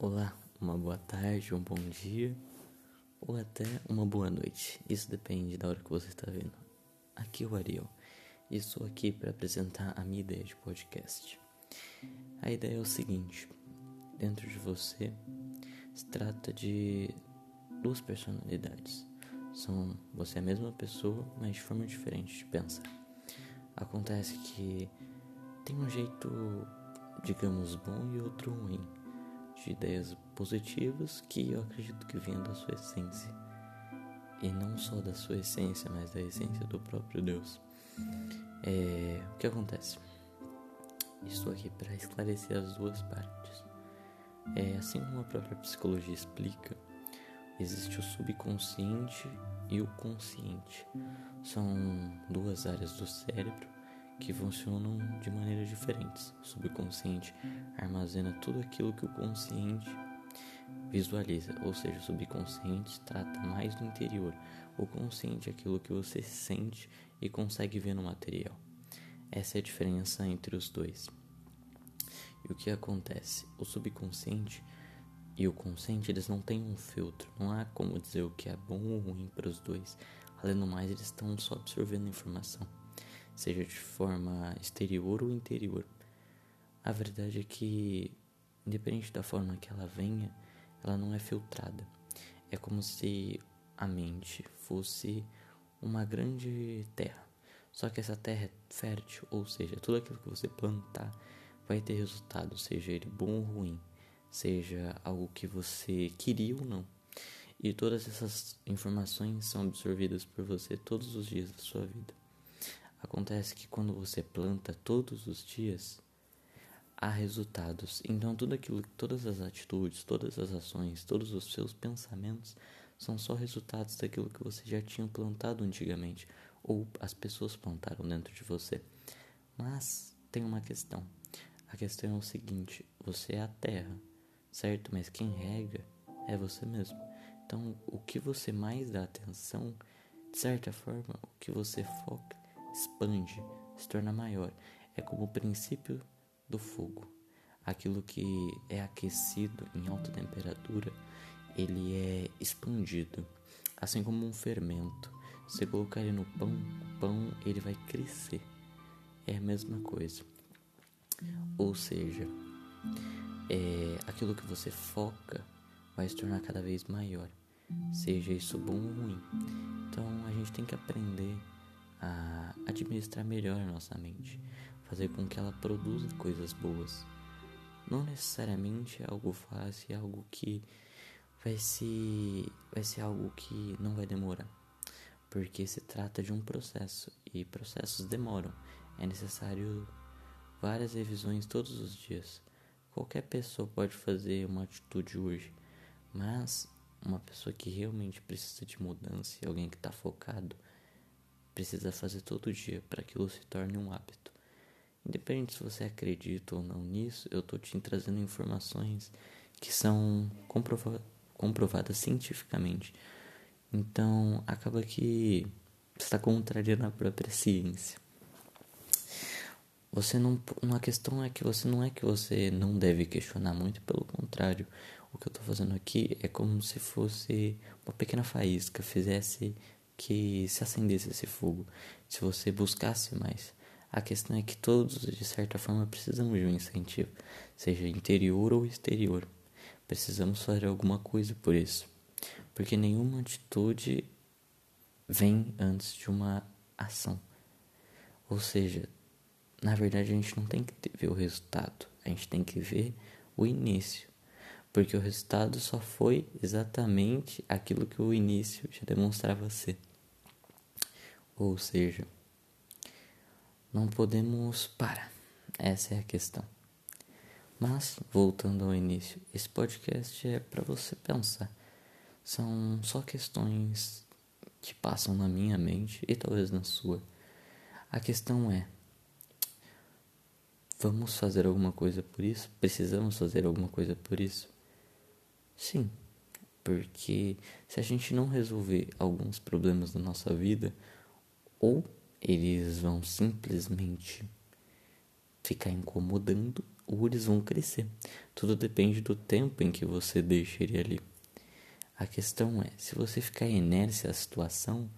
Olá, uma boa tarde, um bom dia ou até uma boa noite. Isso depende da hora que você está vendo. Aqui é o Ariel e estou aqui para apresentar a minha ideia de podcast. A ideia é o seguinte: dentro de você se trata de duas personalidades. São você é a mesma pessoa, mas de forma diferente de pensar. Acontece que tem um jeito, digamos, bom e outro ruim de ideias positivas que eu acredito que venham da sua essência. E não só da sua essência, mas da essência do próprio Deus. É, o que acontece? Estou aqui para esclarecer as duas partes. É, assim como a própria psicologia explica, existe o subconsciente e o consciente. São duas áreas do cérebro que funcionam de maneiras diferentes. O subconsciente armazena tudo aquilo que o consciente visualiza, ou seja, o subconsciente trata mais do interior. O consciente é aquilo que você sente e consegue ver no material. Essa é a diferença entre os dois. E o que acontece? O subconsciente e o consciente eles não têm um filtro, não há como dizer o que é bom ou ruim para os dois. Além do mais, eles estão só absorvendo informação seja de forma exterior ou interior. A verdade é que, independente da forma que ela venha, ela não é filtrada. É como se a mente fosse uma grande terra. Só que essa terra é fértil, ou seja, tudo aquilo que você plantar vai ter resultado, seja ele bom ou ruim, seja algo que você queria ou não. E todas essas informações são absorvidas por você todos os dias da sua vida. Acontece que quando você planta todos os dias, há resultados. Então tudo aquilo, todas as atitudes, todas as ações, todos os seus pensamentos são só resultados daquilo que você já tinha plantado antigamente ou as pessoas plantaram dentro de você. Mas tem uma questão. A questão é o seguinte: você é a terra, certo? Mas quem rega é você mesmo. Então, o que você mais dá atenção, de certa forma, o que você foca expande, se torna maior. É como o princípio do fogo. Aquilo que é aquecido em alta temperatura, ele é expandido, assim como um fermento. Se colocar ele no pão, o pão ele vai crescer. É a mesma coisa. Ou seja, é, aquilo que você foca vai se tornar cada vez maior, seja isso bom ou ruim. Então a gente tem que aprender a administrar melhor nossa mente, fazer com que ela produza coisas boas. Não necessariamente é algo fácil, é algo que vai ser, vai ser algo que não vai demorar, porque se trata de um processo e processos demoram. É necessário várias revisões todos os dias. Qualquer pessoa pode fazer uma atitude hoje, mas uma pessoa que realmente precisa de mudança alguém que está focado precisa fazer todo dia para que aquilo se torne um hábito. Independente se você acredita ou não nisso, eu estou te trazendo informações que são comprova comprovadas cientificamente. Então, acaba que está contrariando a própria ciência. Você não, uma questão é que você não é que você não deve questionar muito, pelo contrário. O que eu estou fazendo aqui é como se fosse uma pequena faísca, fizesse que se acendesse esse fogo, se você buscasse mais. A questão é que todos, de certa forma, precisamos de um incentivo, seja interior ou exterior. Precisamos fazer alguma coisa por isso, porque nenhuma atitude vem antes de uma ação. Ou seja, na verdade a gente não tem que ver o resultado, a gente tem que ver o início porque o resultado só foi exatamente aquilo que o início já demonstrava ser. Ou seja, não podemos parar. Essa é a questão. Mas, voltando ao início, esse podcast é para você pensar. São só questões que passam na minha mente e talvez na sua. A questão é: vamos fazer alguma coisa por isso? Precisamos fazer alguma coisa por isso? Sim, porque se a gente não resolver alguns problemas da nossa vida, ou eles vão simplesmente ficar incomodando, eles vão crescer. Tudo depende do tempo em que você deixa ele ali. A questão é, se você ficar inércia à situação,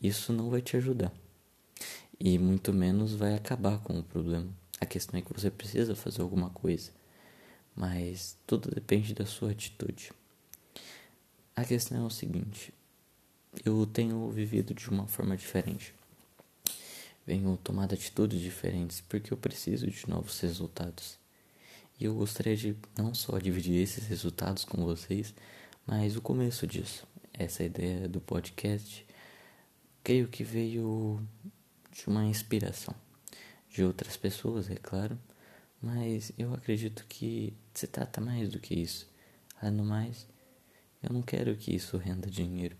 isso não vai te ajudar. E muito menos vai acabar com o problema. A questão é que você precisa fazer alguma coisa. Mas tudo depende da sua atitude. A questão é o seguinte: eu tenho vivido de uma forma diferente. Venho tomando atitudes diferentes porque eu preciso de novos resultados. E eu gostaria de não só dividir esses resultados com vocês, mas o começo disso, essa ideia do podcast, creio que veio de uma inspiração de outras pessoas, é claro, mas eu acredito que se trata mais do que isso. Além do mais, eu não quero que isso renda dinheiro.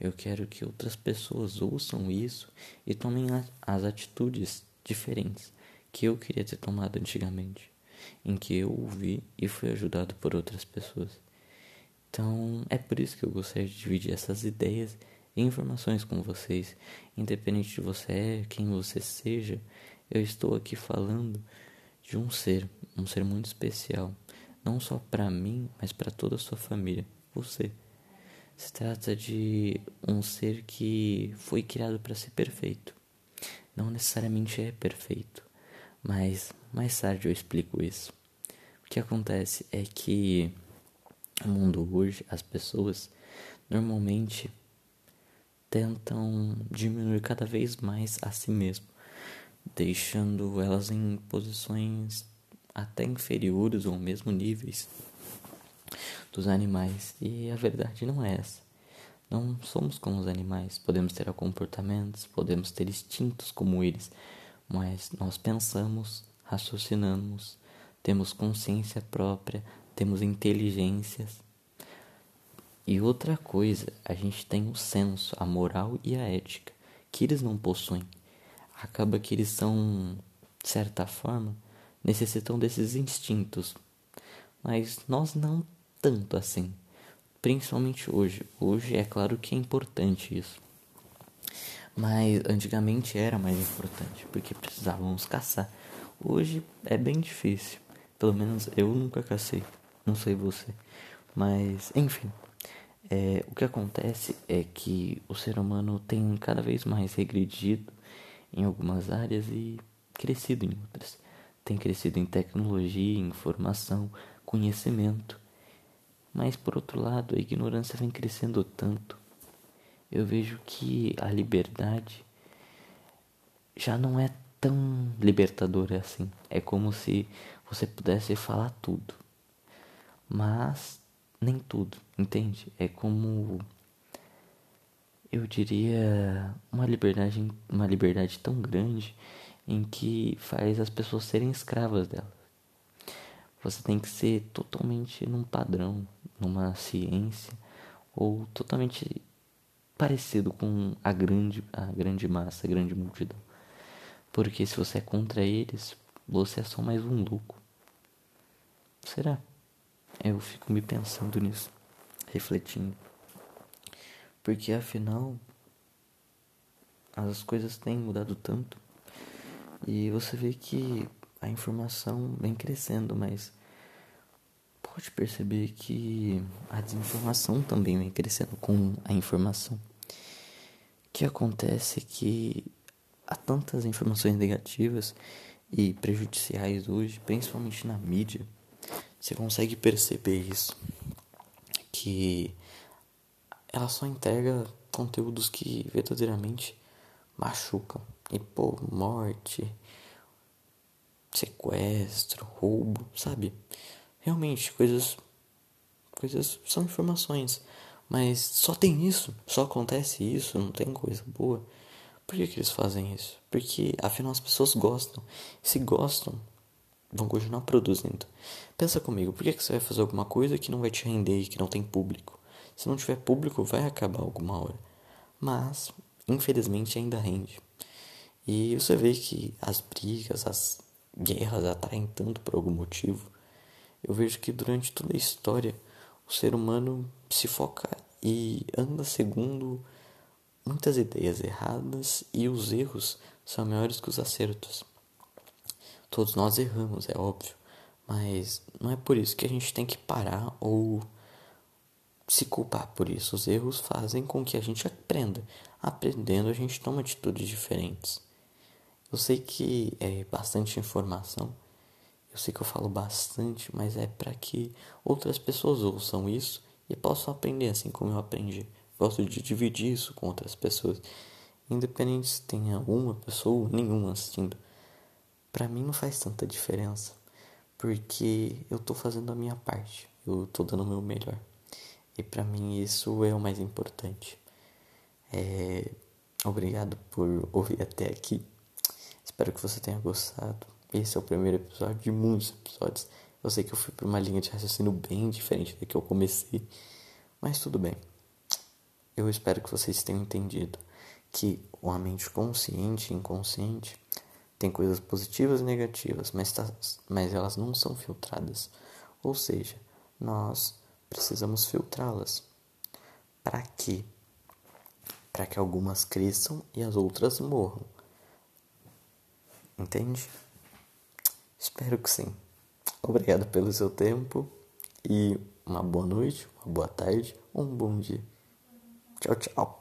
Eu quero que outras pessoas ouçam isso e tomem as atitudes diferentes que eu queria ter tomado antigamente, em que eu ouvi e fui ajudado por outras pessoas. Então, é por isso que eu gostaria de dividir essas ideias e informações com vocês. Independente de você é, quem você seja, eu estou aqui falando de um ser, um ser muito especial, não só para mim, mas para toda a sua família, você. Se trata de um ser que foi criado para ser perfeito. Não necessariamente é perfeito, mas mais tarde eu explico isso. O que acontece é que no mundo hoje, as pessoas normalmente tentam diminuir cada vez mais a si mesmo, deixando elas em posições até inferiores ou mesmo níveis dos animais. E a verdade não é essa. Não somos como os animais. Podemos ter comportamentos, podemos ter instintos como eles, mas nós pensamos, raciocinamos, temos consciência própria, temos inteligências. E outra coisa, a gente tem o senso, a moral e a ética, que eles não possuem. Acaba que eles são, de certa forma, necessitam desses instintos. Mas nós não tanto assim. Principalmente hoje. Hoje é claro que é importante isso. Mas antigamente era mais importante, porque precisávamos caçar. Hoje é bem difícil. Pelo menos eu nunca cacei. Não sei você. Mas, enfim. É, o que acontece é que o ser humano tem cada vez mais regredido em algumas áreas e crescido em outras. Tem crescido em tecnologia, informação, conhecimento. Mas por outro lado, a ignorância vem crescendo tanto. Eu vejo que a liberdade já não é tão libertadora assim. É como se você pudesse falar tudo mas nem tudo, entende? É como eu diria uma liberdade, uma liberdade tão grande em que faz as pessoas serem escravas dela. Você tem que ser totalmente num padrão, numa ciência ou totalmente parecido com a grande, a grande massa, a grande multidão. Porque se você é contra eles, você é só mais um louco. Será? Eu fico me pensando nisso, refletindo. Porque afinal, as coisas têm mudado tanto. E você vê que a informação vem crescendo, mas pode perceber que a desinformação também vem crescendo com a informação. O que acontece é que há tantas informações negativas e prejudiciais hoje, principalmente na mídia você consegue perceber isso. Que ela só entrega conteúdos que verdadeiramente machucam. E pô, morte, sequestro, roubo, sabe? Realmente, coisas. Coisas são informações. Mas só tem isso, só acontece isso, não tem coisa boa. Por que, que eles fazem isso? Porque afinal as pessoas gostam. Se gostam, vão continuar produzindo. Pensa comigo, por que, que você vai fazer alguma coisa que não vai te render e que não tem público? Se não tiver público, vai acabar alguma hora. Mas, infelizmente, ainda rende. E você vê que as brigas, as guerras atraem tanto por algum motivo. Eu vejo que durante toda a história o ser humano se foca e anda segundo muitas ideias erradas e os erros são maiores que os acertos. Todos nós erramos, é óbvio, Mas não é por isso que a gente tem que parar ou se culpar por isso. Os erros fazem com que a gente aprenda. Aprendendo, a gente toma atitudes diferentes. Eu sei que é bastante informação, eu sei que eu falo bastante, mas é para que outras pessoas ouçam isso e possam aprender assim como eu aprendi. Gosto de dividir isso com outras pessoas, independente se tenha uma pessoa ou nenhuma assistindo. Para mim não faz tanta diferença, porque eu tô fazendo a minha parte, eu tô dando o meu melhor. E para mim isso é o mais importante. É... Obrigado por ouvir até aqui. Espero que você tenha gostado. Esse é o primeiro episódio de muitos episódios. Eu sei que eu fui por uma linha de raciocínio bem diferente da que eu comecei, mas tudo bem. Eu espero que vocês tenham entendido que a mente consciente e inconsciente tem coisas positivas e negativas, mas, tá, mas elas não são filtradas. Ou seja, nós precisamos filtrá-las. Para quê? Para que algumas cresçam e as outras morram. Entende? Espero que sim. Obrigado pelo seu tempo e uma boa noite, uma boa tarde, um bom dia. Tchau, tchau.